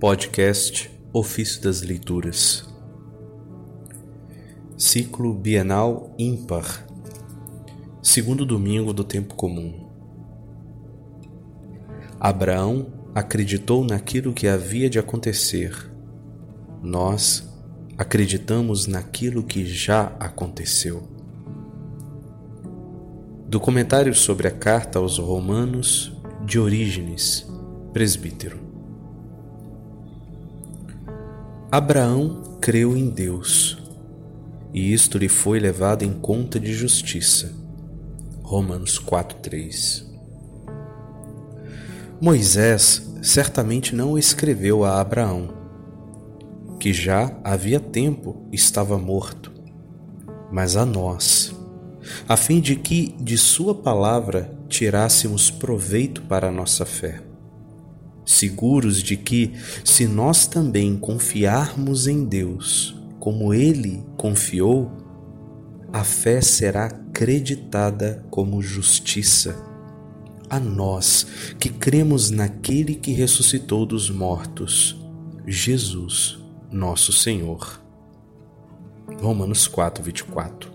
Podcast Ofício das Leituras Ciclo Bienal Ímpar Segundo domingo do tempo comum Abraão acreditou naquilo que havia de acontecer. Nós acreditamos naquilo que já aconteceu. Do comentário sobre a carta aos Romanos de Orígenes, presbítero. Abraão creu em Deus, e isto lhe foi levado em conta de justiça. Romanos 4:3. Moisés certamente não escreveu a Abraão, que já havia tempo estava morto, mas a nós, a fim de que de sua palavra tirássemos proveito para a nossa fé seguros de que, se nós também confiarmos em Deus como Ele confiou, a fé será acreditada como justiça. A nós que cremos naquele que ressuscitou dos mortos, Jesus, nosso Senhor. Romanos 4, 24.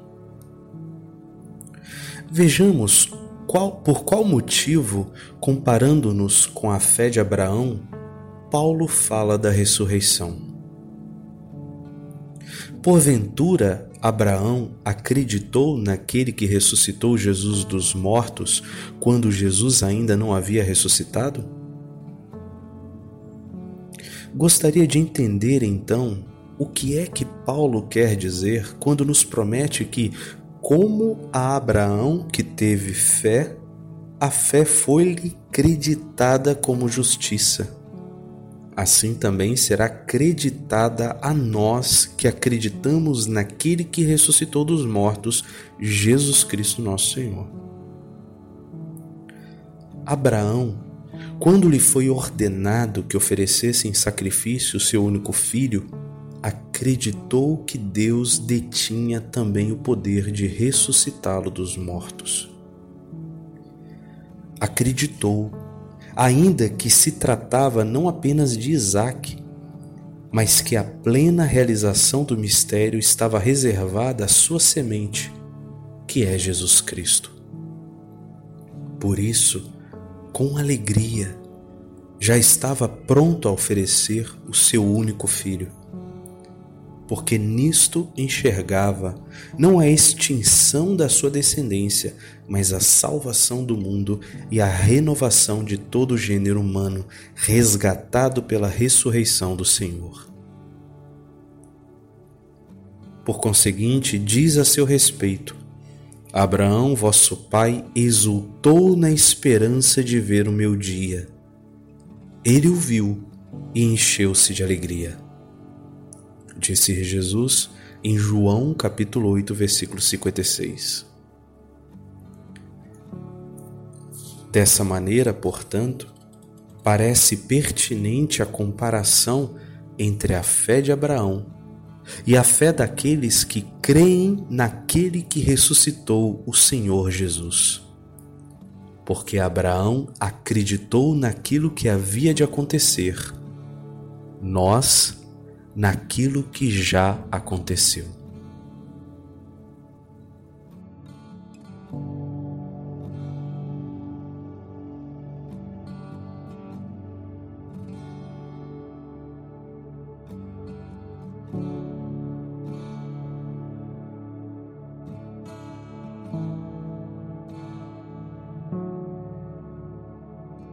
Vejamos qual, por qual motivo, comparando-nos com a fé de Abraão, Paulo fala da ressurreição? Porventura, Abraão acreditou naquele que ressuscitou Jesus dos mortos quando Jesus ainda não havia ressuscitado? Gostaria de entender então o que é que Paulo quer dizer quando nos promete que como a Abraão, que teve fé, a fé foi-lhe creditada como justiça. Assim também será creditada a nós que acreditamos naquele que ressuscitou dos mortos, Jesus Cristo nosso Senhor. Abraão, quando lhe foi ordenado que oferecesse em sacrifício seu único filho, acreditou que Deus detinha também o poder de ressuscitá-lo dos mortos. Acreditou, ainda que se tratava não apenas de Isaac, mas que a plena realização do mistério estava reservada à sua semente, que é Jesus Cristo. Por isso, com alegria, já estava pronto a oferecer o seu único filho porque nisto enxergava não a extinção da sua descendência, mas a salvação do mundo e a renovação de todo o gênero humano, resgatado pela ressurreição do Senhor. Por conseguinte, diz a seu respeito: Abraão, vosso pai, exultou na esperança de ver o meu dia. Ele o viu e encheu-se de alegria disse Jesus em João capítulo 8, versículo 56. Dessa maneira, portanto, parece pertinente a comparação entre a fé de Abraão e a fé daqueles que creem naquele que ressuscitou o Senhor Jesus. Porque Abraão acreditou naquilo que havia de acontecer. Nós naquilo que já aconteceu.